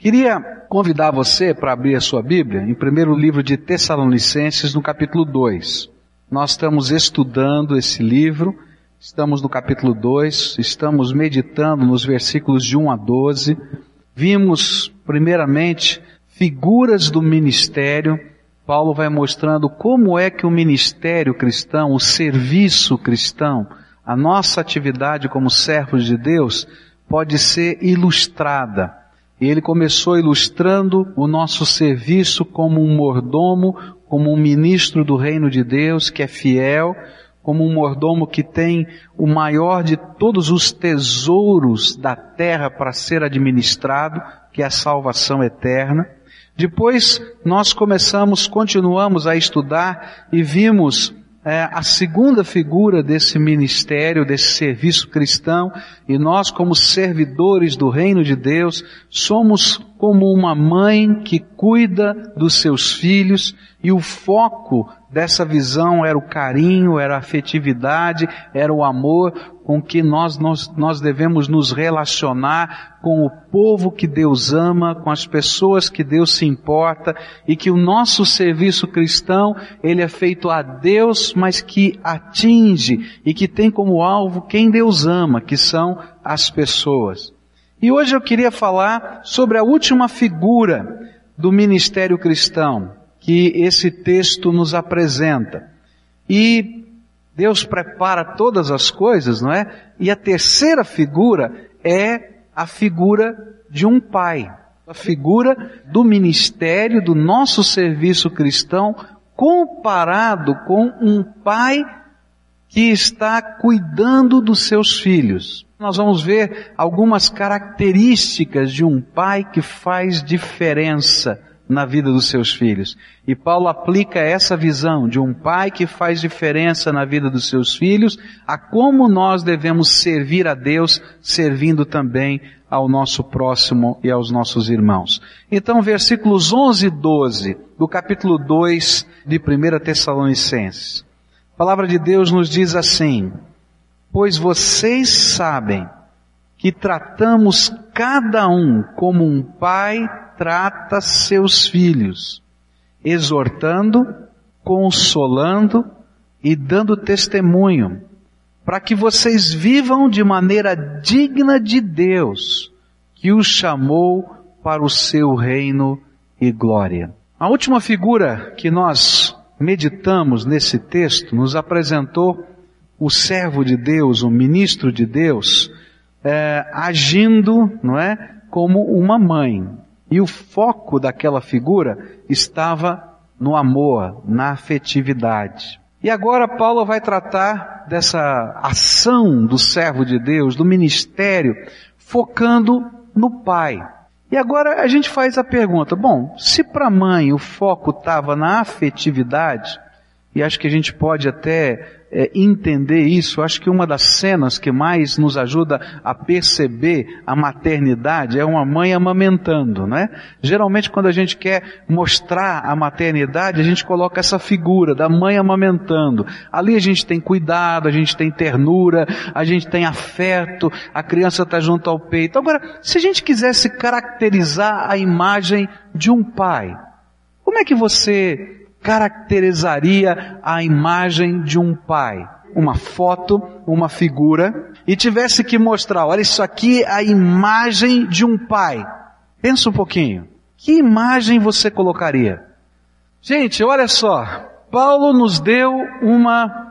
Queria convidar você para abrir a sua Bíblia em primeiro livro de Tessalonicenses, no capítulo 2. Nós estamos estudando esse livro, estamos no capítulo 2, estamos meditando nos versículos de 1 a 12. Vimos, primeiramente, figuras do ministério. Paulo vai mostrando como é que o ministério cristão, o serviço cristão, a nossa atividade como servos de Deus pode ser ilustrada e ele começou ilustrando o nosso serviço como um mordomo, como um ministro do reino de Deus que é fiel, como um mordomo que tem o maior de todos os tesouros da terra para ser administrado, que é a salvação eterna. Depois nós começamos, continuamos a estudar e vimos é, a segunda figura desse ministério, desse serviço cristão, e nós, como servidores do reino de Deus, somos como uma mãe que cuida dos seus filhos, e o foco dessa visão era o carinho, era a afetividade, era o amor com que nós, nós, nós devemos nos relacionar com o povo que Deus ama, com as pessoas que Deus se importa e que o nosso serviço cristão, ele é feito a Deus, mas que atinge e que tem como alvo quem Deus ama, que são as pessoas. E hoje eu queria falar sobre a última figura do ministério cristão, que esse texto nos apresenta. E Deus prepara todas as coisas, não é? E a terceira figura é a figura de um pai. A figura do ministério, do nosso serviço cristão, comparado com um pai que está cuidando dos seus filhos. Nós vamos ver algumas características de um pai que faz diferença na vida dos seus filhos. E Paulo aplica essa visão de um pai que faz diferença na vida dos seus filhos a como nós devemos servir a Deus, servindo também ao nosso próximo e aos nossos irmãos. Então, versículos 11 e 12 do capítulo 2 de 1 Tessalonicenses. A palavra de Deus nos diz assim: Pois vocês sabem que tratamos cada um como um pai trata seus filhos, exortando, consolando e dando testemunho, para que vocês vivam de maneira digna de Deus, que os chamou para o seu reino e glória. A última figura que nós meditamos nesse texto nos apresentou o servo de Deus, o ministro de Deus, é, agindo, não é, como uma mãe, e o foco daquela figura estava no amor, na afetividade. E agora Paulo vai tratar dessa ação do servo de Deus, do ministério, focando no pai. E agora a gente faz a pergunta, bom, se para a mãe o foco estava na afetividade, e acho que a gente pode até é, entender isso, acho que uma das cenas que mais nos ajuda a perceber a maternidade é uma mãe amamentando, né? Geralmente quando a gente quer mostrar a maternidade, a gente coloca essa figura da mãe amamentando. Ali a gente tem cuidado, a gente tem ternura, a gente tem afeto, a criança está junto ao peito. Agora, se a gente quisesse caracterizar a imagem de um pai, como é que você caracterizaria a imagem de um pai? Uma foto, uma figura, e tivesse que mostrar, olha, isso aqui é a imagem de um pai. Pensa um pouquinho. Que imagem você colocaria? Gente, olha só. Paulo nos deu uma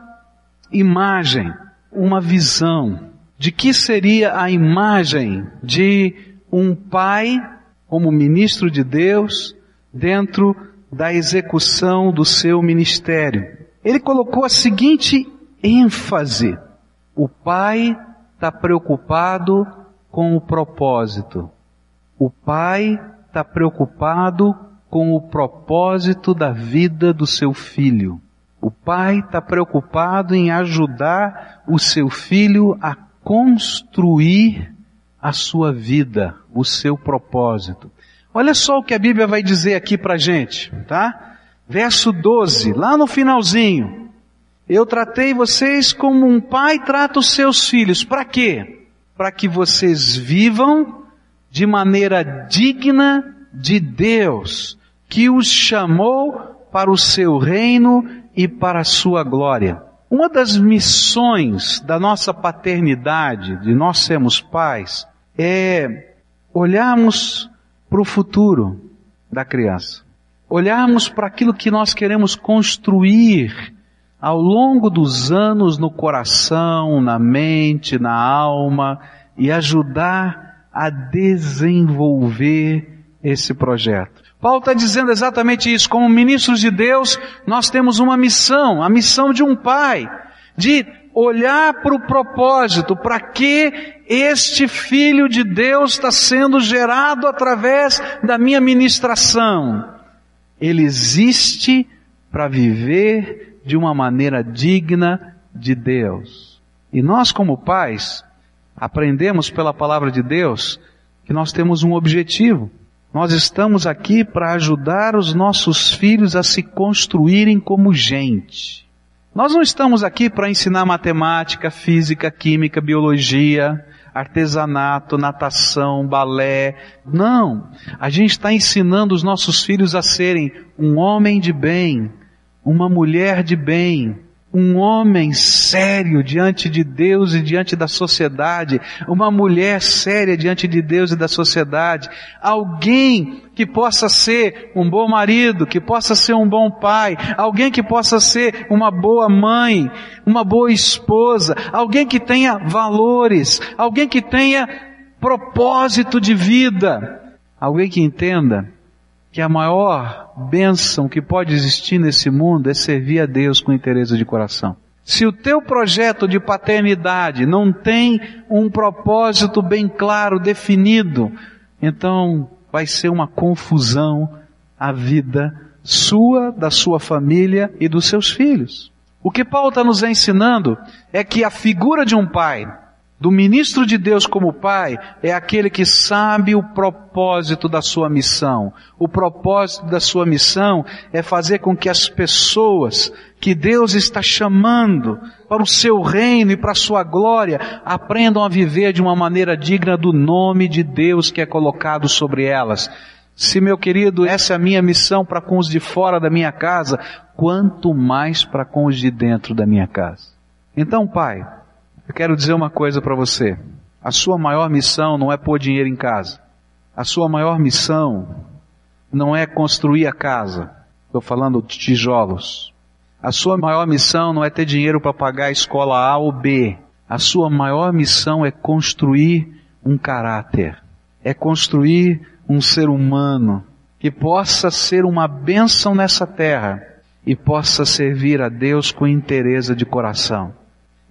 imagem, uma visão de que seria a imagem de um pai como ministro de Deus dentro da execução do seu ministério. Ele colocou a seguinte ênfase: o pai está preocupado com o propósito. O pai está preocupado com o propósito da vida do seu filho. O pai está preocupado em ajudar o seu filho a construir a sua vida, o seu propósito. Olha só o que a Bíblia vai dizer aqui pra gente, tá? Verso 12, lá no finalzinho. Eu tratei vocês como um pai trata os seus filhos. Para quê? Para que vocês vivam de maneira digna de Deus, que os chamou para o seu reino e para a sua glória. Uma das missões da nossa paternidade, de nós sermos pais, é olharmos para o futuro da criança. Olharmos para aquilo que nós queremos construir ao longo dos anos no coração, na mente, na alma e ajudar a desenvolver esse projeto. Paulo está dizendo exatamente isso. Como ministros de Deus, nós temos uma missão, a missão de um pai, de olhar para o propósito, para que este filho de Deus está sendo gerado através da minha ministração. Ele existe para viver de uma maneira digna de Deus. E nós, como pais, aprendemos pela palavra de Deus que nós temos um objetivo. Nós estamos aqui para ajudar os nossos filhos a se construírem como gente. Nós não estamos aqui para ensinar matemática, física, química, biologia, artesanato, natação, balé. Não. A gente está ensinando os nossos filhos a serem um homem de bem, uma mulher de bem, um homem sério diante de Deus e diante da sociedade, uma mulher séria diante de Deus e da sociedade, alguém que possa ser um bom marido, que possa ser um bom pai, alguém que possa ser uma boa mãe, uma boa esposa, alguém que tenha valores, alguém que tenha propósito de vida, alguém que entenda que a maior bênção que pode existir nesse mundo é servir a Deus com interesse de coração. Se o teu projeto de paternidade não tem um propósito bem claro, definido, então vai ser uma confusão a vida sua, da sua família e dos seus filhos. O que Paulo está nos ensinando é que a figura de um pai do ministro de Deus como pai é aquele que sabe o propósito da sua missão. O propósito da sua missão é fazer com que as pessoas que Deus está chamando para o seu reino e para a sua glória aprendam a viver de uma maneira digna do nome de Deus que é colocado sobre elas. Se meu querido, essa é a minha missão para com os de fora da minha casa, quanto mais para com os de dentro da minha casa. Então, pai, eu quero dizer uma coisa para você. A sua maior missão não é pôr dinheiro em casa. A sua maior missão não é construir a casa. Estou falando de tijolos. A sua maior missão não é ter dinheiro para pagar a escola A ou B. A sua maior missão é construir um caráter. É construir um ser humano que possa ser uma bênção nessa terra e possa servir a Deus com interesse de coração.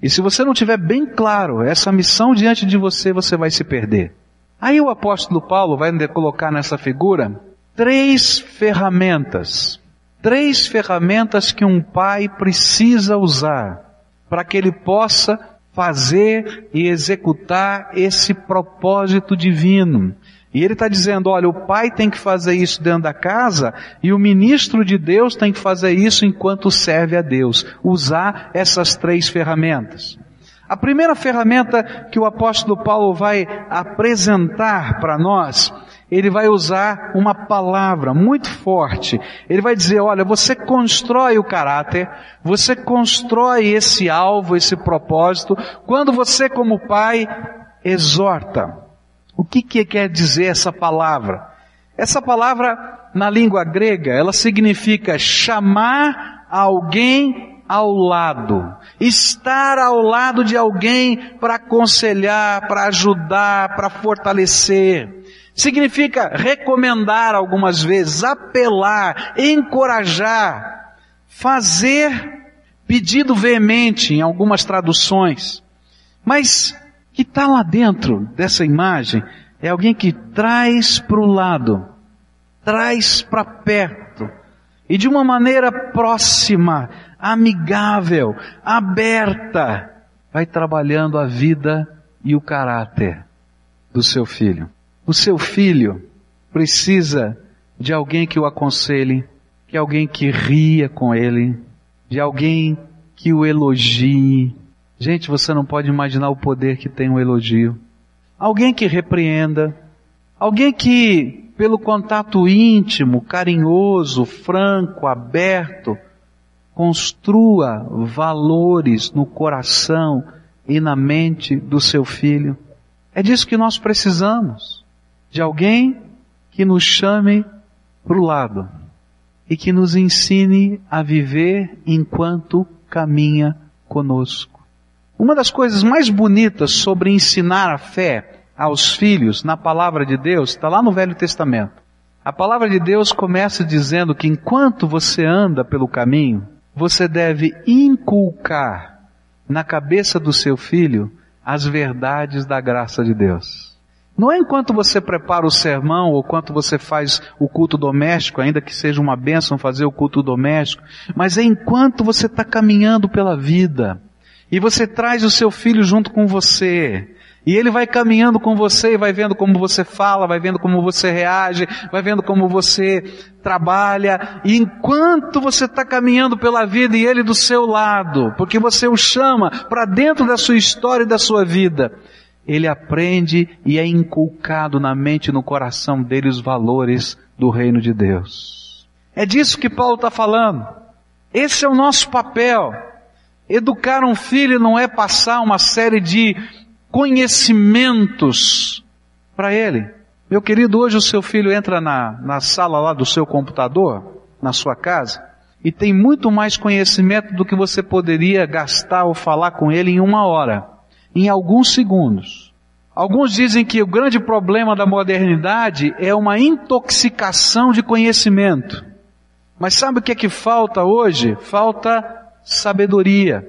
E se você não tiver bem claro essa missão diante de você, você vai se perder. Aí o apóstolo Paulo vai colocar nessa figura três ferramentas. Três ferramentas que um pai precisa usar para que ele possa fazer e executar esse propósito divino. E ele está dizendo, olha, o pai tem que fazer isso dentro da casa e o ministro de Deus tem que fazer isso enquanto serve a Deus. Usar essas três ferramentas. A primeira ferramenta que o apóstolo Paulo vai apresentar para nós, ele vai usar uma palavra muito forte. Ele vai dizer, olha, você constrói o caráter, você constrói esse alvo, esse propósito, quando você como pai exorta. O que, que quer dizer essa palavra? Essa palavra, na língua grega, ela significa chamar alguém ao lado. Estar ao lado de alguém para aconselhar, para ajudar, para fortalecer. Significa recomendar algumas vezes, apelar, encorajar, fazer pedido veemente em algumas traduções. Mas que está lá dentro dessa imagem é alguém que traz para o lado, traz para perto, e de uma maneira próxima, amigável, aberta, vai trabalhando a vida e o caráter do seu filho. O seu filho precisa de alguém que o aconselhe, de alguém que ria com ele, de alguém que o elogie, Gente, você não pode imaginar o poder que tem um elogio. Alguém que repreenda, Alguém que, pelo contato íntimo, carinhoso, franco, aberto, construa valores no coração e na mente do seu filho. É disso que nós precisamos. De alguém que nos chame para o lado e que nos ensine a viver enquanto caminha conosco. Uma das coisas mais bonitas sobre ensinar a fé aos filhos na palavra de Deus está lá no Velho Testamento. A palavra de Deus começa dizendo que enquanto você anda pelo caminho, você deve inculcar na cabeça do seu filho as verdades da graça de Deus. Não é enquanto você prepara o sermão ou quanto você faz o culto doméstico, ainda que seja uma bênção fazer o culto doméstico, mas é enquanto você está caminhando pela vida e você traz o seu filho junto com você. E ele vai caminhando com você vai vendo como você fala, vai vendo como você reage, vai vendo como você trabalha. E enquanto você está caminhando pela vida e ele do seu lado, porque você o chama para dentro da sua história e da sua vida, ele aprende e é inculcado na mente e no coração dele os valores do reino de Deus. É disso que Paulo está falando. Esse é o nosso papel. Educar um filho não é passar uma série de conhecimentos para ele. Meu querido, hoje o seu filho entra na, na sala lá do seu computador, na sua casa, e tem muito mais conhecimento do que você poderia gastar ou falar com ele em uma hora em alguns segundos. Alguns dizem que o grande problema da modernidade é uma intoxicação de conhecimento. Mas sabe o que é que falta hoje? Falta sabedoria.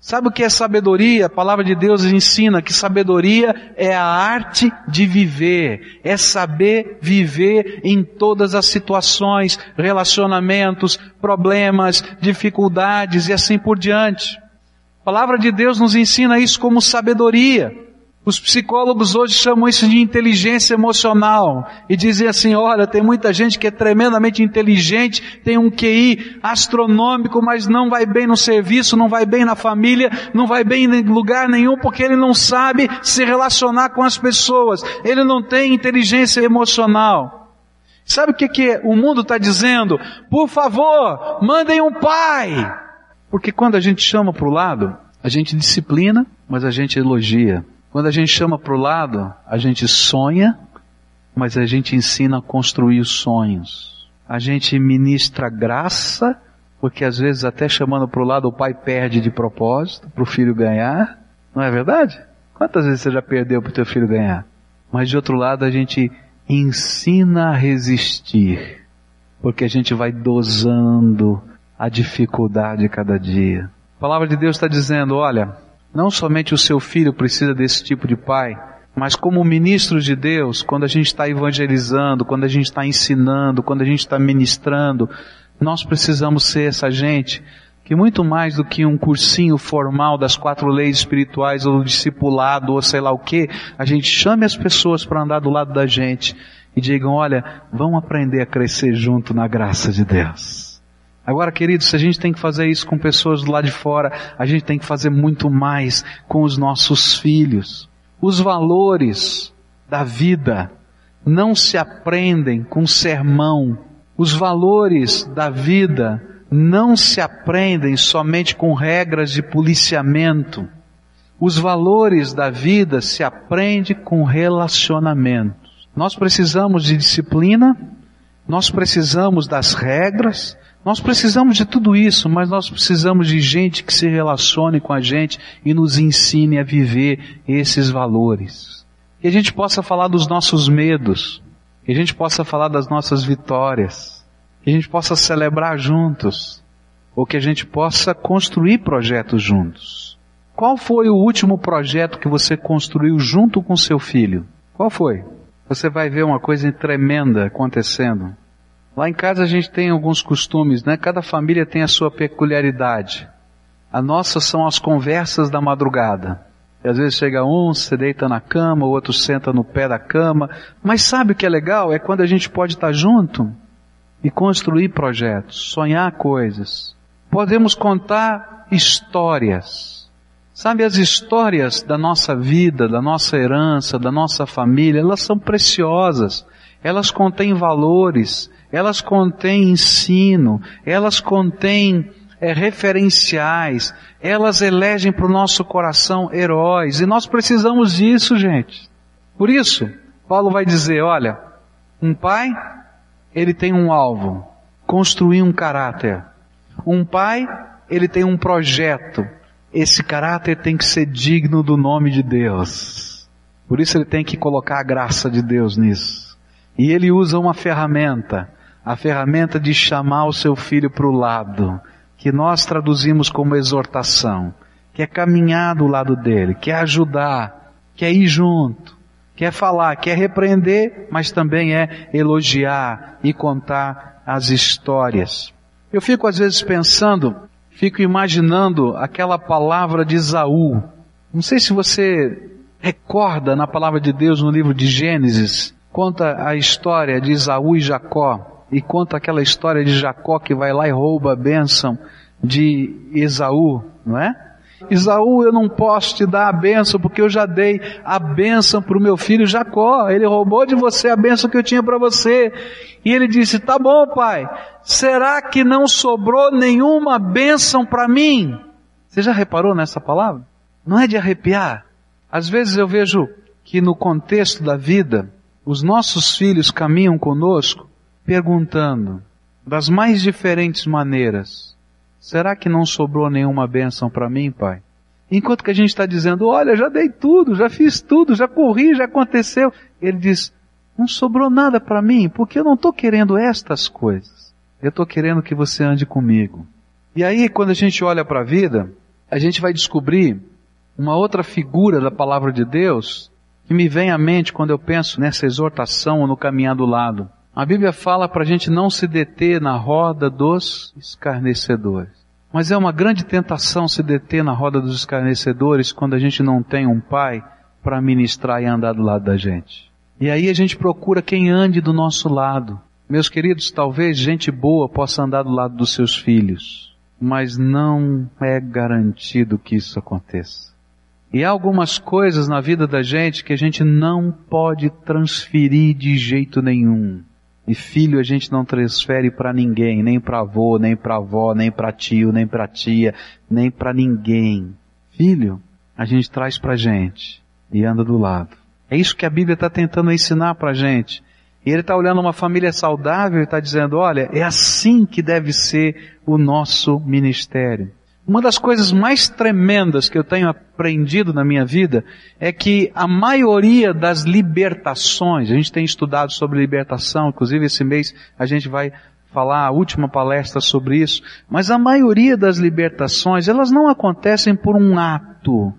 Sabe o que é sabedoria? A palavra de Deus ensina que sabedoria é a arte de viver, é saber viver em todas as situações, relacionamentos, problemas, dificuldades e assim por diante. A palavra de Deus nos ensina isso como sabedoria. Os psicólogos hoje chamam isso de inteligência emocional e dizem assim, olha, tem muita gente que é tremendamente inteligente, tem um QI astronômico, mas não vai bem no serviço, não vai bem na família, não vai bem em lugar nenhum porque ele não sabe se relacionar com as pessoas. Ele não tem inteligência emocional. Sabe o que, que o mundo está dizendo? Por favor, mandem um pai. Porque quando a gente chama para o lado, a gente disciplina, mas a gente elogia. Quando a gente chama para o lado, a gente sonha, mas a gente ensina a construir os sonhos. A gente ministra graça, porque às vezes até chamando para o lado o pai perde de propósito para o filho ganhar. Não é verdade? Quantas vezes você já perdeu para o teu filho ganhar? Mas de outro lado a gente ensina a resistir, porque a gente vai dosando a dificuldade cada dia. A palavra de Deus está dizendo, olha, não somente o seu filho precisa desse tipo de pai, mas como ministros de Deus, quando a gente está evangelizando, quando a gente está ensinando, quando a gente está ministrando, nós precisamos ser essa gente que muito mais do que um cursinho formal das quatro leis espirituais ou discipulado ou sei lá o que, a gente chame as pessoas para andar do lado da gente e digam, olha, vão aprender a crescer junto na graça de Deus. Agora, queridos, se a gente tem que fazer isso com pessoas do lado de fora, a gente tem que fazer muito mais com os nossos filhos. Os valores da vida não se aprendem com sermão. Os valores da vida não se aprendem somente com regras de policiamento. Os valores da vida se aprende com relacionamentos. Nós precisamos de disciplina, nós precisamos das regras, nós precisamos de tudo isso, mas nós precisamos de gente que se relacione com a gente e nos ensine a viver esses valores. Que a gente possa falar dos nossos medos, que a gente possa falar das nossas vitórias, que a gente possa celebrar juntos, ou que a gente possa construir projetos juntos. Qual foi o último projeto que você construiu junto com seu filho? Qual foi? Você vai ver uma coisa tremenda acontecendo. Lá em casa a gente tem alguns costumes, né? Cada família tem a sua peculiaridade. A nossa são as conversas da madrugada. E às vezes chega um, se deita na cama, o outro senta no pé da cama. Mas sabe o que é legal? É quando a gente pode estar junto e construir projetos, sonhar coisas. Podemos contar histórias. Sabe, as histórias da nossa vida, da nossa herança, da nossa família, elas são preciosas. Elas contêm valores, elas contêm ensino, elas contêm é, referenciais, elas elegem para o nosso coração heróis, e nós precisamos disso, gente. Por isso, Paulo vai dizer, olha, um pai, ele tem um alvo, construir um caráter. Um pai, ele tem um projeto, esse caráter tem que ser digno do nome de Deus. Por isso ele tem que colocar a graça de Deus nisso. E ele usa uma ferramenta, a ferramenta de chamar o seu filho para o lado, que nós traduzimos como exortação, que é caminhar do lado dele, que é ajudar, que é ir junto, que é falar, que é repreender, mas também é elogiar e contar as histórias. Eu fico às vezes pensando fico imaginando aquela palavra de Isaú. Não sei se você recorda na palavra de Deus no livro de Gênesis, conta a história de Isaú e Jacó, e conta aquela história de Jacó que vai lá e rouba a bênção de Esaú, não é? Isaú, eu não posso te dar a bênção porque eu já dei a bênção para o meu filho Jacó. Ele roubou de você a bênção que eu tinha para você. E ele disse, tá bom pai, será que não sobrou nenhuma bênção para mim? Você já reparou nessa palavra? Não é de arrepiar? Às vezes eu vejo que no contexto da vida, os nossos filhos caminham conosco perguntando, das mais diferentes maneiras, será que não sobrou nenhuma bênção para mim, pai? Enquanto que a gente está dizendo, olha, já dei tudo, já fiz tudo, já corri, já aconteceu. Ele diz, não sobrou nada para mim, porque eu não estou querendo estas coisas. Eu estou querendo que você ande comigo. E aí, quando a gente olha para a vida, a gente vai descobrir uma outra figura da palavra de Deus que me vem à mente quando eu penso nessa exortação ou no caminhar do lado. A Bíblia fala para a gente não se deter na roda dos escarnecedores. Mas é uma grande tentação se deter na roda dos escarnecedores quando a gente não tem um pai para ministrar e andar do lado da gente. E aí a gente procura quem ande do nosso lado. Meus queridos, talvez gente boa possa andar do lado dos seus filhos, mas não é garantido que isso aconteça. E há algumas coisas na vida da gente que a gente não pode transferir de jeito nenhum. E filho a gente não transfere para ninguém, nem para avô, nem para avó, nem para tio, nem para tia, nem para ninguém. Filho a gente traz para gente e anda do lado. É isso que a Bíblia está tentando ensinar para gente. E ele está olhando uma família saudável e está dizendo, olha, é assim que deve ser o nosso ministério. Uma das coisas mais tremendas que eu tenho aprendido na minha vida é que a maioria das libertações, a gente tem estudado sobre libertação, inclusive esse mês a gente vai falar a última palestra sobre isso, mas a maioria das libertações, elas não acontecem por um ato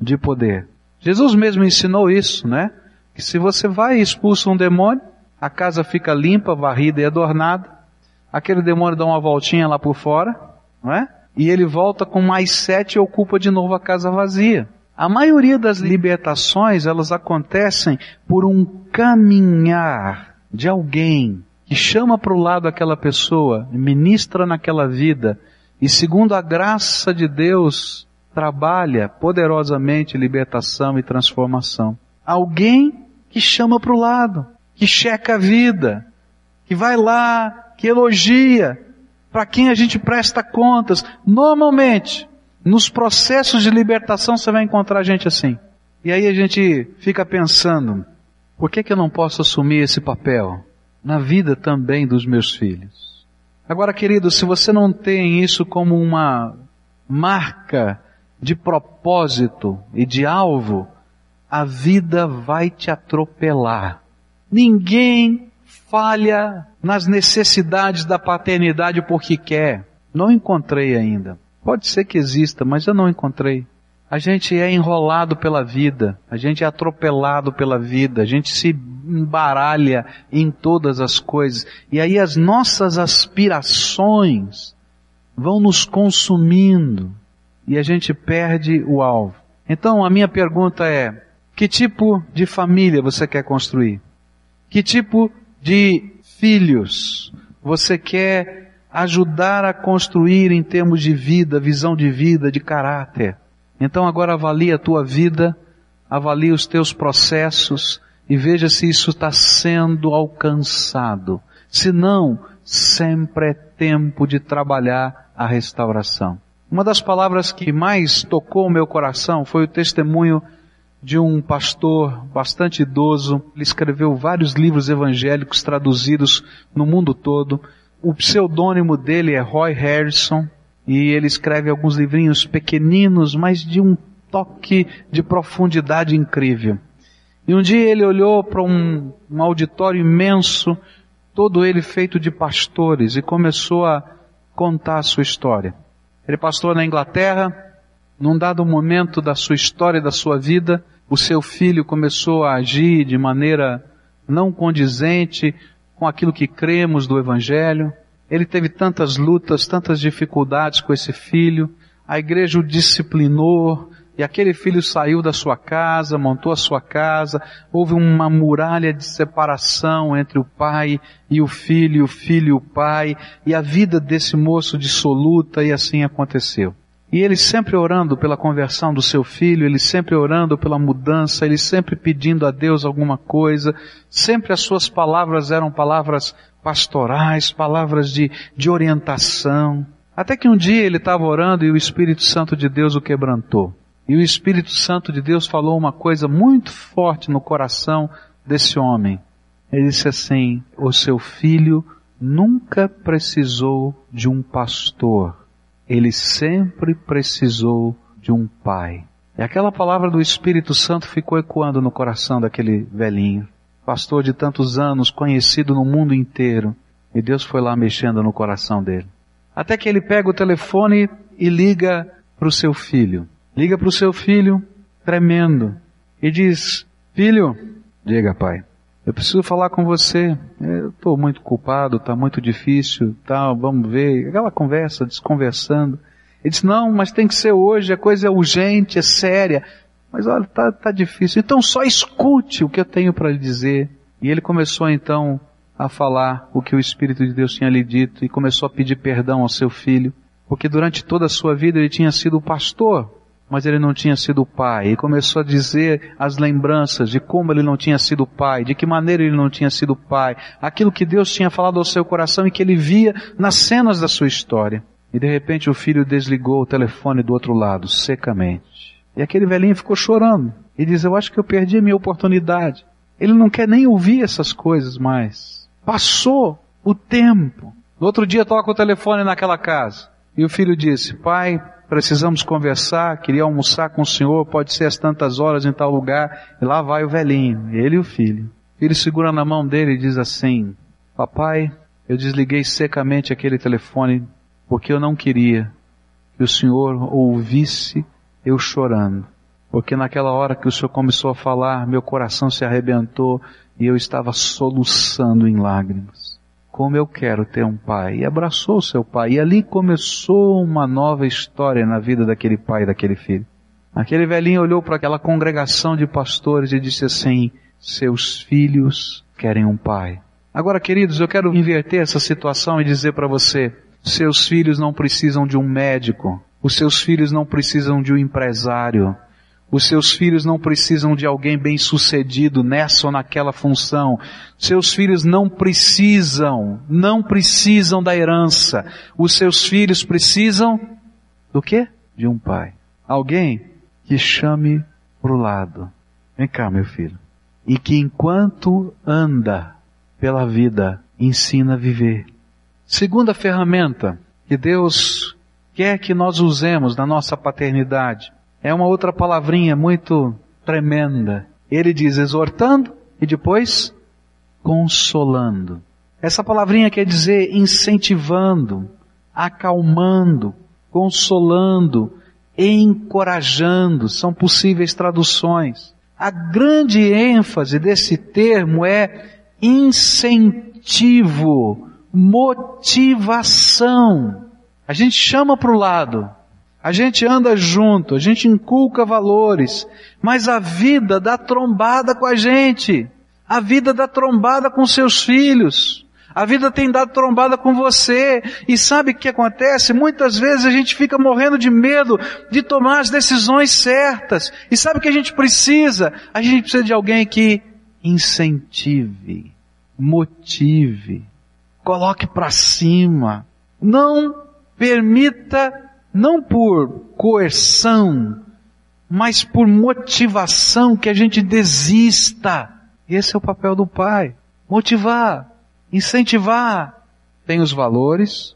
de poder. Jesus mesmo ensinou isso, né? Que se você vai e expulsa um demônio, a casa fica limpa, varrida e adornada, aquele demônio dá uma voltinha lá por fora, não é? E ele volta com mais sete e ocupa de novo a casa vazia. A maioria das libertações, elas acontecem por um caminhar de alguém que chama para o lado aquela pessoa, ministra naquela vida, e segundo a graça de Deus, trabalha poderosamente libertação e transformação. Alguém que chama para o lado, que checa a vida, que vai lá, que elogia, para quem a gente presta contas. Normalmente, nos processos de libertação você vai encontrar gente assim. E aí a gente fica pensando, por que, que eu não posso assumir esse papel na vida também dos meus filhos? Agora, querido, se você não tem isso como uma marca de propósito e de alvo, a vida vai te atropelar. Ninguém falha nas necessidades da paternidade porque quer. Não encontrei ainda. Pode ser que exista, mas eu não encontrei. A gente é enrolado pela vida, a gente é atropelado pela vida, a gente se embaralha em todas as coisas. E aí as nossas aspirações vão nos consumindo e a gente perde o alvo. Então a minha pergunta é, que tipo de família você quer construir? Que tipo de filhos você quer ajudar a construir em termos de vida, visão de vida, de caráter? Então agora avalie a tua vida, avalie os teus processos e veja se isso está sendo alcançado. Se não, sempre é tempo de trabalhar a restauração. Uma das palavras que mais tocou o meu coração foi o testemunho de um pastor bastante idoso. Ele escreveu vários livros evangélicos traduzidos no mundo todo. O pseudônimo dele é Roy Harrison e ele escreve alguns livrinhos pequeninos, mas de um toque de profundidade incrível. E um dia ele olhou para um, um auditório imenso, todo ele feito de pastores, e começou a contar a sua história. Ele pastor na Inglaterra, num dado momento da sua história e da sua vida, o seu filho começou a agir de maneira não condizente com aquilo que cremos do Evangelho. Ele teve tantas lutas, tantas dificuldades com esse filho. A igreja o disciplinou, e aquele filho saiu da sua casa, montou a sua casa, houve uma muralha de separação entre o pai e o filho, o filho e o pai, e a vida desse moço dissoluta, e assim aconteceu. E ele sempre orando pela conversão do seu filho, ele sempre orando pela mudança, ele sempre pedindo a Deus alguma coisa, sempre as suas palavras eram palavras pastorais, palavras de, de orientação. Até que um dia ele estava orando e o Espírito Santo de Deus o quebrantou. E o Espírito Santo de Deus falou uma coisa muito forte no coração desse homem. Ele disse assim: O seu filho nunca precisou de um pastor, ele sempre precisou de um pai. E aquela palavra do Espírito Santo ficou ecoando no coração daquele velhinho, pastor de tantos anos, conhecido no mundo inteiro. E Deus foi lá mexendo no coração dele. Até que ele pega o telefone e liga para o seu filho liga para o seu filho, tremendo, e diz, filho, diga pai, eu preciso falar com você, eu estou muito culpado, está muito difícil, tal, vamos ver, aquela conversa, desconversando. Ele disse, não, mas tem que ser hoje, a coisa é urgente, é séria. Mas olha, tá, tá difícil. Então só escute o que eu tenho para lhe dizer. E ele começou então a falar o que o Espírito de Deus tinha lhe dito e começou a pedir perdão ao seu filho, porque durante toda a sua vida ele tinha sido pastor mas ele não tinha sido pai. E começou a dizer as lembranças de como ele não tinha sido pai, de que maneira ele não tinha sido pai, aquilo que Deus tinha falado ao seu coração e que ele via nas cenas da sua história. E de repente o filho desligou o telefone do outro lado, secamente. E aquele velhinho ficou chorando. E diz, eu acho que eu perdi a minha oportunidade. Ele não quer nem ouvir essas coisas mais. Passou o tempo. No outro dia toca o telefone naquela casa. E o filho disse, pai, precisamos conversar, queria almoçar com o senhor, pode ser às tantas horas em tal lugar, e lá vai o velhinho, ele e o filho. Filho segura na mão dele e diz assim, papai, eu desliguei secamente aquele telefone porque eu não queria que o senhor ouvisse eu chorando. Porque naquela hora que o senhor começou a falar, meu coração se arrebentou e eu estava soluçando em lágrimas como eu quero ter um pai. E abraçou seu pai. E ali começou uma nova história na vida daquele pai e daquele filho. Aquele velhinho olhou para aquela congregação de pastores e disse assim, seus filhos querem um pai. Agora, queridos, eu quero inverter essa situação e dizer para você, seus filhos não precisam de um médico, os seus filhos não precisam de um empresário, os seus filhos não precisam de alguém bem sucedido nessa ou naquela função. Seus filhos não precisam, não precisam da herança. Os seus filhos precisam do quê? De um pai. Alguém que chame para o lado. Vem cá, meu filho. E que enquanto anda pela vida, ensina a viver. Segunda ferramenta que Deus quer que nós usemos na nossa paternidade é uma outra palavrinha muito tremenda. Ele diz exortando e depois consolando. Essa palavrinha quer dizer incentivando, acalmando, consolando, encorajando, são possíveis traduções. A grande ênfase desse termo é incentivo, motivação. A gente chama para o lado, a gente anda junto, a gente inculca valores, mas a vida dá trombada com a gente. A vida dá trombada com seus filhos. A vida tem dado trombada com você. E sabe o que acontece? Muitas vezes a gente fica morrendo de medo de tomar as decisões certas. E sabe o que a gente precisa? A gente precisa de alguém que incentive, motive, coloque para cima. Não permita, não por coerção, mas por motivação que a gente desista. Esse é o papel do pai. Motivar, incentivar. Tem os valores,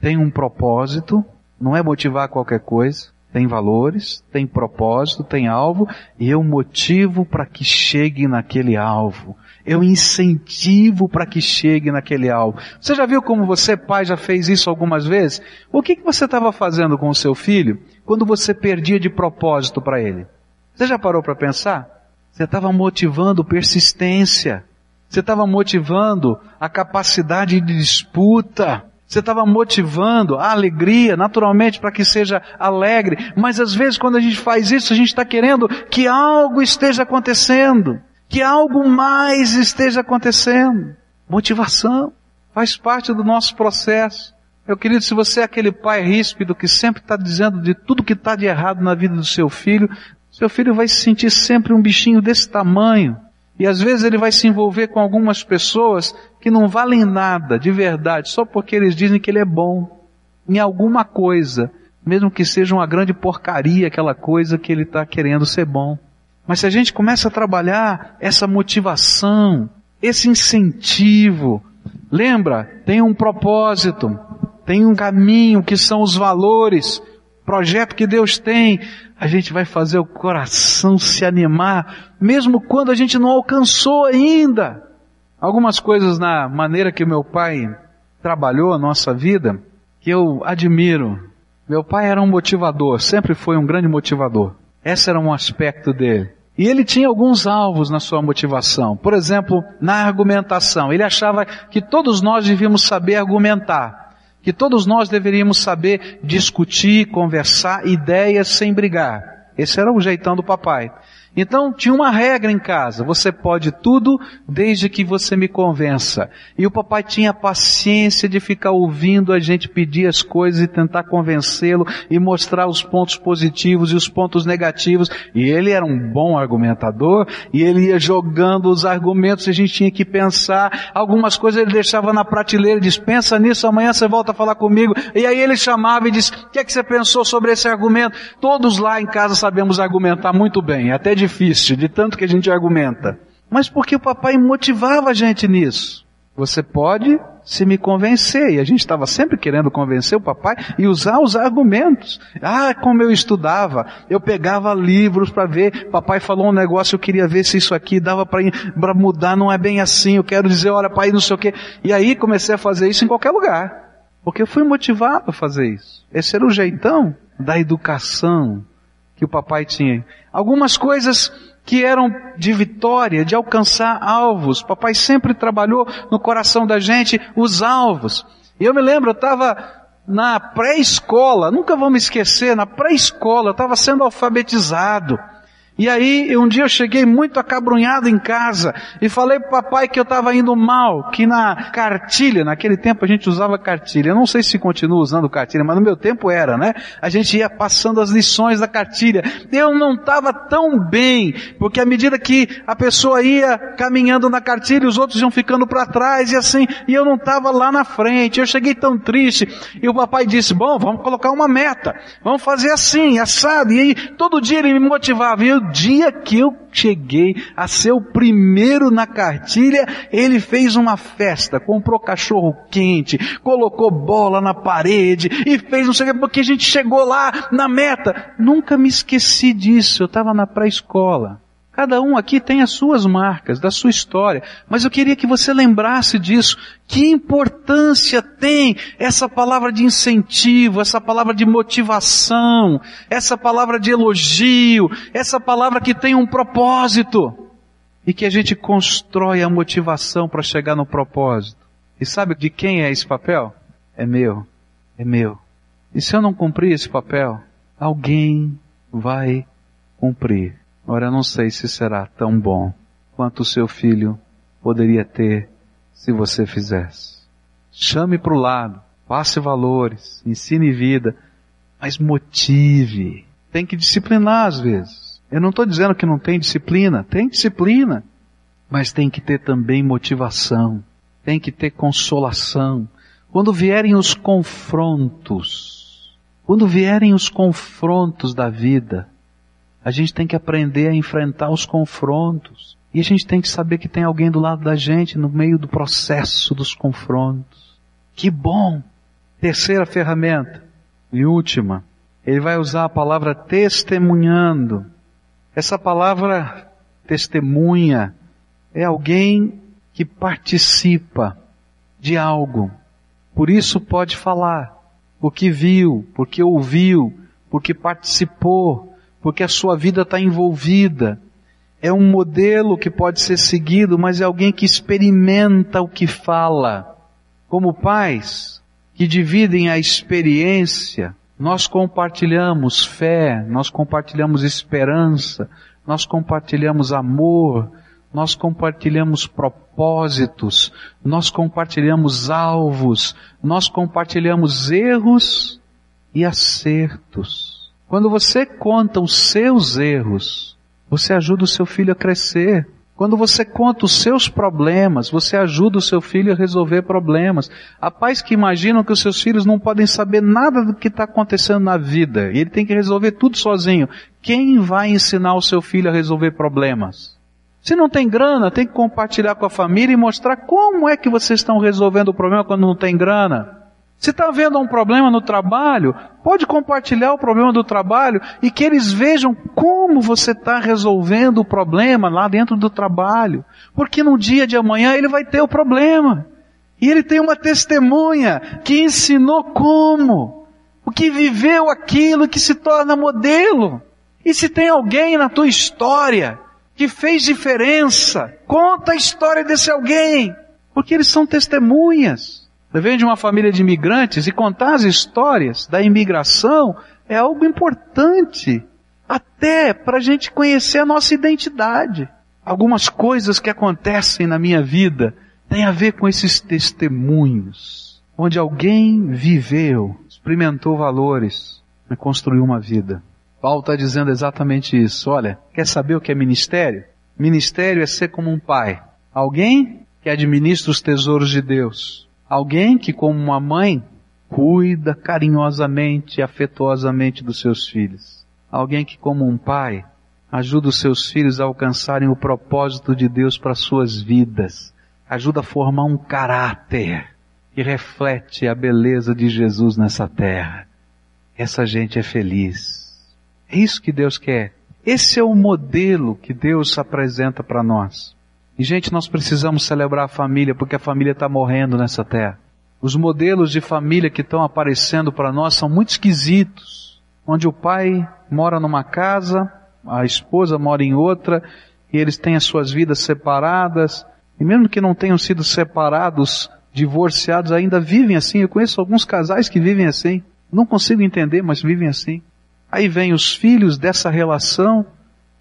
tem um propósito, não é motivar qualquer coisa. Tem valores, tem propósito, tem alvo, e eu motivo para que chegue naquele alvo. Eu incentivo para que chegue naquele alvo. Você já viu como você, pai, já fez isso algumas vezes? O que, que você estava fazendo com o seu filho quando você perdia de propósito para ele? Você já parou para pensar? Você estava motivando persistência. Você estava motivando a capacidade de disputa. Você estava motivando a alegria, naturalmente, para que seja alegre. Mas às vezes quando a gente faz isso, a gente está querendo que algo esteja acontecendo que algo mais esteja acontecendo. Motivação faz parte do nosso processo. Meu querido, se você é aquele pai ríspido que sempre está dizendo de tudo que está de errado na vida do seu filho, seu filho vai se sentir sempre um bichinho desse tamanho. E às vezes ele vai se envolver com algumas pessoas que não valem nada, de verdade, só porque eles dizem que ele é bom em alguma coisa, mesmo que seja uma grande porcaria aquela coisa que ele está querendo ser bom. Mas se a gente começa a trabalhar essa motivação, esse incentivo, lembra, tem um propósito, tem um caminho que são os valores, projeto que Deus tem, a gente vai fazer o coração se animar, mesmo quando a gente não alcançou ainda. Algumas coisas na maneira que meu pai trabalhou a nossa vida, que eu admiro. Meu pai era um motivador, sempre foi um grande motivador. Esse era um aspecto dele. E ele tinha alguns alvos na sua motivação. Por exemplo, na argumentação. Ele achava que todos nós devíamos saber argumentar. Que todos nós deveríamos saber discutir, conversar ideias sem brigar. Esse era o jeitão do papai. Então tinha uma regra em casa, você pode tudo desde que você me convença. E o papai tinha paciência de ficar ouvindo a gente pedir as coisas e tentar convencê-lo e mostrar os pontos positivos e os pontos negativos. E ele era um bom argumentador e ele ia jogando os argumentos e a gente tinha que pensar. Algumas coisas ele deixava na prateleira e diz, pensa nisso, amanhã você volta a falar comigo. E aí ele chamava e diz, o que é que você pensou sobre esse argumento? Todos lá em casa sabemos argumentar muito bem, até de difícil, de tanto que a gente argumenta. Mas porque o papai motivava a gente nisso. Você pode se me convencer. E a gente estava sempre querendo convencer o papai e usar os argumentos. Ah, como eu estudava. Eu pegava livros para ver. Papai falou um negócio, eu queria ver se isso aqui dava para mudar. Não é bem assim. Eu quero dizer, olha, pai, não sei o quê. E aí comecei a fazer isso em qualquer lugar. Porque eu fui motivado a fazer isso. Esse era o jeitão da educação que o papai tinha. Algumas coisas que eram de vitória, de alcançar alvos. Papai sempre trabalhou no coração da gente os alvos. E eu me lembro, eu estava na pré-escola, nunca vou me esquecer, na pré-escola, eu estava sendo alfabetizado. E aí, um dia eu cheguei muito acabrunhado em casa e falei pro papai que eu estava indo mal, que na cartilha, naquele tempo a gente usava cartilha. Eu não sei se continua usando cartilha, mas no meu tempo era, né? A gente ia passando as lições da cartilha. Eu não estava tão bem, porque à medida que a pessoa ia caminhando na cartilha, os outros iam ficando para trás e assim, e eu não estava lá na frente. Eu cheguei tão triste. E o papai disse, bom, vamos colocar uma meta. Vamos fazer assim, assado. E aí, todo dia ele me motivava. Eu dia que eu cheguei a ser o primeiro na cartilha, ele fez uma festa, comprou cachorro quente, colocou bola na parede e fez não sei o que, porque a gente chegou lá na meta. Nunca me esqueci disso, eu estava na pré-escola. Cada um aqui tem as suas marcas, da sua história. Mas eu queria que você lembrasse disso. Que importância tem essa palavra de incentivo, essa palavra de motivação, essa palavra de elogio, essa palavra que tem um propósito. E que a gente constrói a motivação para chegar no propósito. E sabe de quem é esse papel? É meu. É meu. E se eu não cumprir esse papel, alguém vai cumprir. Ora, não sei se será tão bom quanto o seu filho poderia ter se você fizesse. Chame para o lado, passe valores, ensine vida, mas motive. Tem que disciplinar às vezes. Eu não estou dizendo que não tem disciplina, tem disciplina, mas tem que ter também motivação, tem que ter consolação. Quando vierem os confrontos, quando vierem os confrontos da vida, a gente tem que aprender a enfrentar os confrontos. E a gente tem que saber que tem alguém do lado da gente no meio do processo dos confrontos. Que bom! Terceira ferramenta e última. Ele vai usar a palavra testemunhando. Essa palavra testemunha é alguém que participa de algo. Por isso pode falar, porque viu, porque ouviu, porque participou, porque a sua vida está envolvida. É um modelo que pode ser seguido, mas é alguém que experimenta o que fala. Como pais que dividem a experiência, nós compartilhamos fé, nós compartilhamos esperança, nós compartilhamos amor, nós compartilhamos propósitos, nós compartilhamos alvos, nós compartilhamos erros e acertos. Quando você conta os seus erros, você ajuda o seu filho a crescer. Quando você conta os seus problemas, você ajuda o seu filho a resolver problemas. Há pais que imaginam que os seus filhos não podem saber nada do que está acontecendo na vida e ele tem que resolver tudo sozinho. Quem vai ensinar o seu filho a resolver problemas? Se não tem grana, tem que compartilhar com a família e mostrar como é que vocês estão resolvendo o problema quando não tem grana. Se está havendo um problema no trabalho, pode compartilhar o problema do trabalho e que eles vejam como você está resolvendo o problema lá dentro do trabalho. Porque no dia de amanhã ele vai ter o problema. E ele tem uma testemunha que ensinou como. O que viveu aquilo que se torna modelo. E se tem alguém na tua história que fez diferença, conta a história desse alguém. Porque eles são testemunhas. Eu venho de uma família de imigrantes e contar as histórias da imigração é algo importante, até para a gente conhecer a nossa identidade. Algumas coisas que acontecem na minha vida têm a ver com esses testemunhos, onde alguém viveu, experimentou valores e construiu uma vida. Paulo está dizendo exatamente isso. Olha, quer saber o que é ministério? Ministério é ser como um pai. Alguém que administra os tesouros de Deus Alguém que, como uma mãe, cuida carinhosamente e afetuosamente dos seus filhos. Alguém que, como um pai, ajuda os seus filhos a alcançarem o propósito de Deus para suas vidas. Ajuda a formar um caráter que reflete a beleza de Jesus nessa terra. Essa gente é feliz. É isso que Deus quer. Esse é o modelo que Deus apresenta para nós. E gente, nós precisamos celebrar a família porque a família está morrendo nessa terra. Os modelos de família que estão aparecendo para nós são muito esquisitos. Onde o pai mora numa casa, a esposa mora em outra, e eles têm as suas vidas separadas, e mesmo que não tenham sido separados, divorciados, ainda vivem assim. Eu conheço alguns casais que vivem assim. Não consigo entender, mas vivem assim. Aí vem os filhos dessa relação,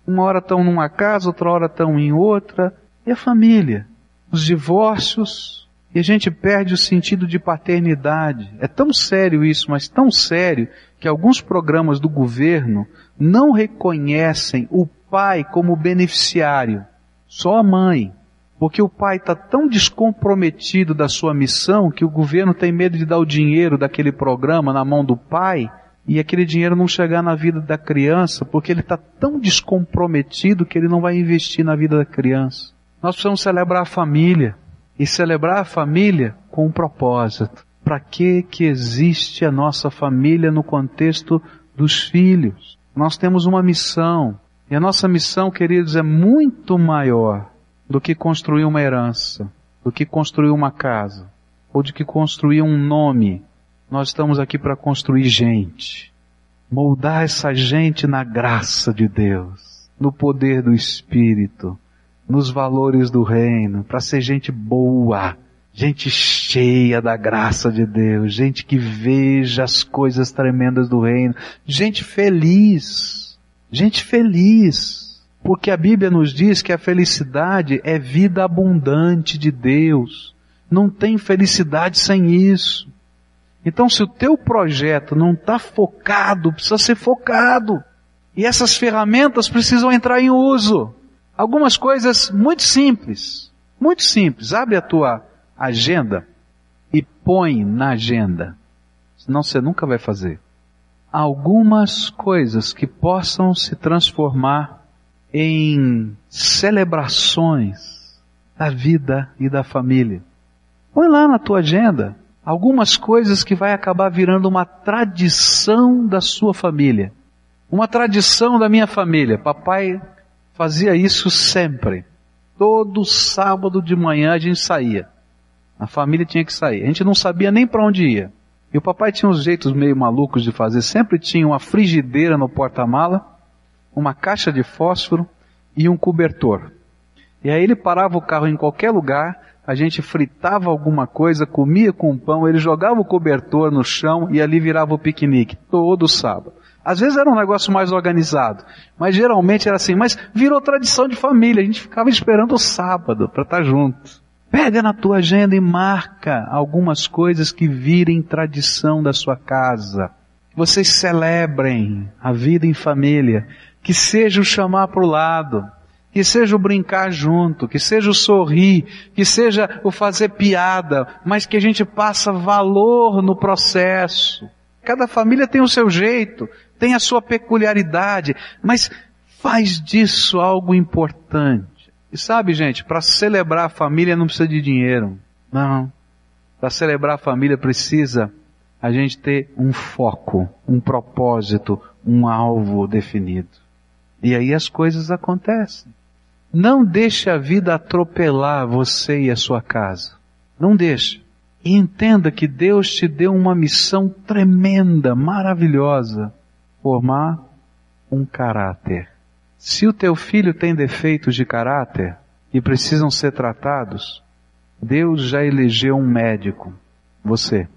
uma hora estão numa casa, outra hora estão em outra, e a família? Os divórcios, e a gente perde o sentido de paternidade. É tão sério isso, mas tão sério, que alguns programas do governo não reconhecem o pai como beneficiário, só a mãe. Porque o pai está tão descomprometido da sua missão que o governo tem medo de dar o dinheiro daquele programa na mão do pai e aquele dinheiro não chegar na vida da criança porque ele está tão descomprometido que ele não vai investir na vida da criança. Nós precisamos celebrar a família. E celebrar a família com um propósito. Para que que existe a nossa família no contexto dos filhos? Nós temos uma missão. E a nossa missão, queridos, é muito maior do que construir uma herança, do que construir uma casa, ou de que construir um nome. Nós estamos aqui para construir gente. Moldar essa gente na graça de Deus, no poder do Espírito nos valores do reino, para ser gente boa, gente cheia da graça de Deus, gente que veja as coisas tremendas do reino, gente feliz, gente feliz, porque a Bíblia nos diz que a felicidade é vida abundante de Deus. Não tem felicidade sem isso. Então, se o teu projeto não está focado, precisa ser focado. E essas ferramentas precisam entrar em uso. Algumas coisas muito simples, muito simples. Abre a tua agenda e põe na agenda. Senão você nunca vai fazer. Algumas coisas que possam se transformar em celebrações da vida e da família. Põe lá na tua agenda algumas coisas que vai acabar virando uma tradição da sua família. Uma tradição da minha família. Papai fazia isso sempre. Todo sábado de manhã a gente saía. A família tinha que sair. A gente não sabia nem para onde ia. E o papai tinha uns jeitos meio malucos de fazer. Sempre tinha uma frigideira no porta-mala, uma caixa de fósforo e um cobertor. E aí ele parava o carro em qualquer lugar, a gente fritava alguma coisa, comia com pão, ele jogava o cobertor no chão e ali virava o piquenique, todo sábado. Às vezes era um negócio mais organizado, mas geralmente era assim, mas virou tradição de família, a gente ficava esperando o sábado para estar tá junto. Pega na tua agenda e marca algumas coisas que virem tradição da sua casa. Vocês celebrem a vida em família, que seja o chamar para o lado, que seja o brincar junto, que seja o sorrir, que seja o fazer piada, mas que a gente passa valor no processo. Cada família tem o seu jeito, tem a sua peculiaridade, mas faz disso algo importante. E sabe, gente, para celebrar a família não precisa de dinheiro. Não. Para celebrar a família precisa a gente ter um foco, um propósito, um alvo definido. E aí as coisas acontecem. Não deixe a vida atropelar você e a sua casa. Não deixe. E entenda que Deus te deu uma missão tremenda, maravilhosa. Formar um caráter. Se o teu filho tem defeitos de caráter e precisam ser tratados, Deus já elegeu um médico, você.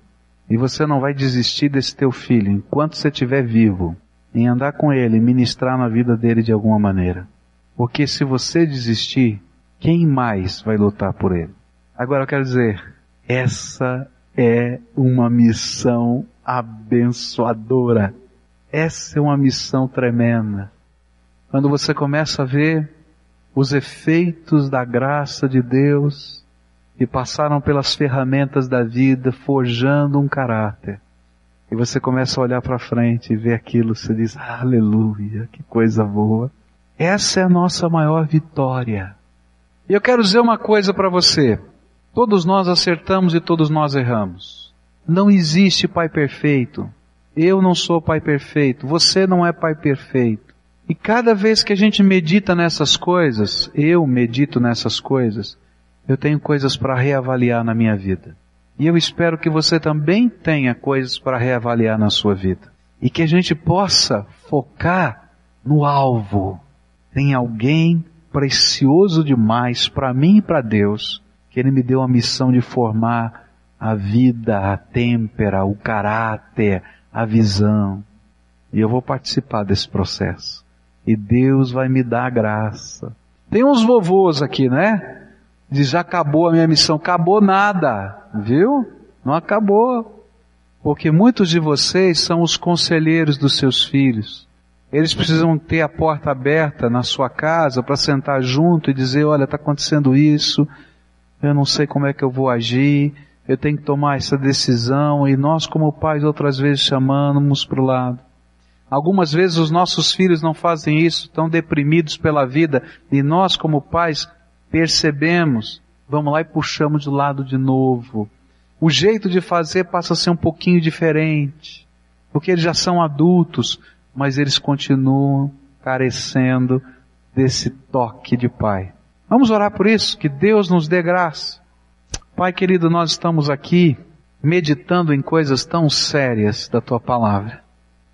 E você não vai desistir desse teu filho enquanto você estiver vivo, em andar com ele, ministrar na vida dele de alguma maneira. Porque se você desistir, quem mais vai lutar por ele? Agora eu quero dizer, essa é uma missão abençoadora. Essa é uma missão tremenda. Quando você começa a ver os efeitos da graça de Deus que passaram pelas ferramentas da vida, forjando um caráter. E você começa a olhar para frente e ver aquilo, você diz, aleluia, que coisa boa. Essa é a nossa maior vitória. E eu quero dizer uma coisa para você. Todos nós acertamos e todos nós erramos. Não existe pai perfeito. Eu não sou pai perfeito. Você não é pai perfeito. E cada vez que a gente medita nessas coisas, eu medito nessas coisas, eu tenho coisas para reavaliar na minha vida. E eu espero que você também tenha coisas para reavaliar na sua vida. E que a gente possa focar no alvo, tem alguém precioso demais para mim e para Deus, que Ele me deu a missão de formar a vida, a têmpera, o caráter, a visão. E eu vou participar desse processo. E Deus vai me dar a graça. Tem uns vovôs aqui, né? Diz, acabou a minha missão. Acabou nada, viu? Não acabou. Porque muitos de vocês são os conselheiros dos seus filhos. Eles precisam ter a porta aberta na sua casa para sentar junto e dizer, olha, está acontecendo isso, eu não sei como é que eu vou agir, eu tenho que tomar essa decisão e nós como pais outras vezes chamamos para o lado. Algumas vezes os nossos filhos não fazem isso, estão deprimidos pela vida e nós como pais percebemos, vamos lá e puxamos de lado de novo. O jeito de fazer passa a ser um pouquinho diferente, porque eles já são adultos, mas eles continuam carecendo desse toque de Pai. Vamos orar por isso, que Deus nos dê graça. Pai querido, nós estamos aqui meditando em coisas tão sérias da Tua palavra.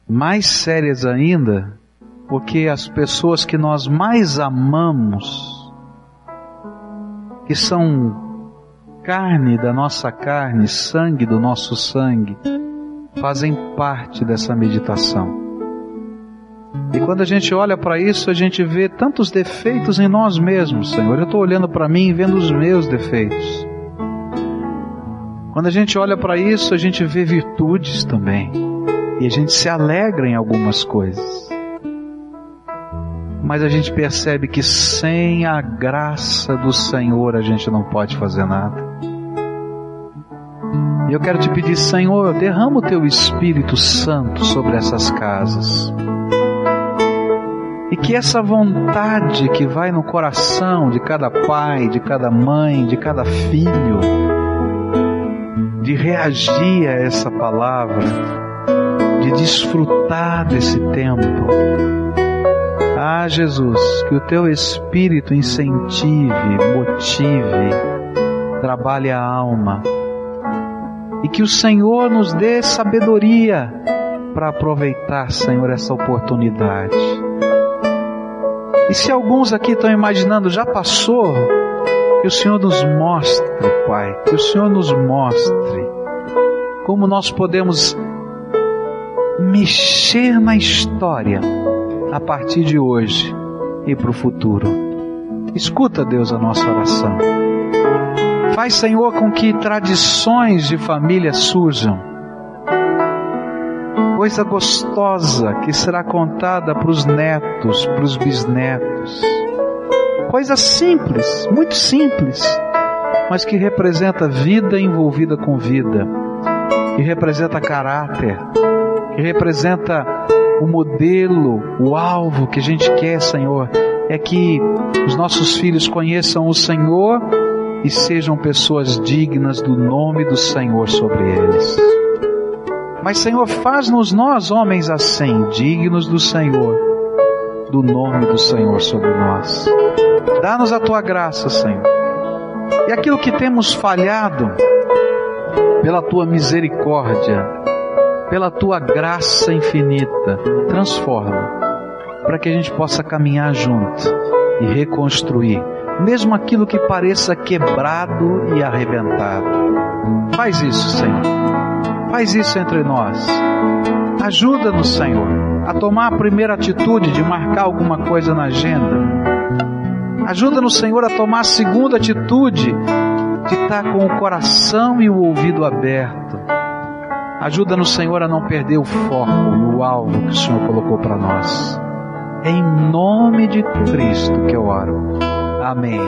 Mais sérias ainda, porque as pessoas que nós mais amamos, que são carne da nossa carne, sangue do nosso sangue, fazem parte dessa meditação. E quando a gente olha para isso, a gente vê tantos defeitos em nós mesmos, Senhor. Eu estou olhando para mim e vendo os meus defeitos. Quando a gente olha para isso, a gente vê virtudes também. E a gente se alegra em algumas coisas. Mas a gente percebe que sem a graça do Senhor a gente não pode fazer nada. E eu quero te pedir, Senhor, derrama o teu Espírito Santo sobre essas casas. E que essa vontade que vai no coração de cada pai, de cada mãe, de cada filho, de reagir a essa palavra, de desfrutar desse tempo. Ah, Jesus, que o teu Espírito incentive, motive, trabalhe a alma e que o Senhor nos dê sabedoria para aproveitar, Senhor, essa oportunidade. E se alguns aqui estão imaginando, já passou, que o Senhor nos mostre, Pai, que o Senhor nos mostre como nós podemos mexer na história a partir de hoje e para o futuro. Escuta, Deus, a nossa oração. Faz, Senhor, com que tradições de família surjam. Coisa gostosa que será contada para os netos, para os bisnetos. Coisa simples, muito simples, mas que representa vida envolvida com vida, que representa caráter, que representa o modelo, o alvo que a gente quer, Senhor, é que os nossos filhos conheçam o Senhor e sejam pessoas dignas do nome do Senhor sobre eles. Mas, Senhor, faz-nos nós, homens assim, dignos do Senhor, do nome do Senhor sobre nós. Dá-nos a tua graça, Senhor. E aquilo que temos falhado, pela tua misericórdia, pela tua graça infinita, transforma, para que a gente possa caminhar junto e reconstruir mesmo aquilo que pareça quebrado e arrebentado. Faz isso, Senhor. Faz isso entre nós. Ajuda-nos, Senhor, a tomar a primeira atitude de marcar alguma coisa na agenda. Ajuda-nos, Senhor, a tomar a segunda atitude de estar com o coração e o ouvido aberto. Ajuda-nos, Senhor, a não perder o foco no alvo que o Senhor colocou para nós. Em nome de Cristo que eu oro. Amém.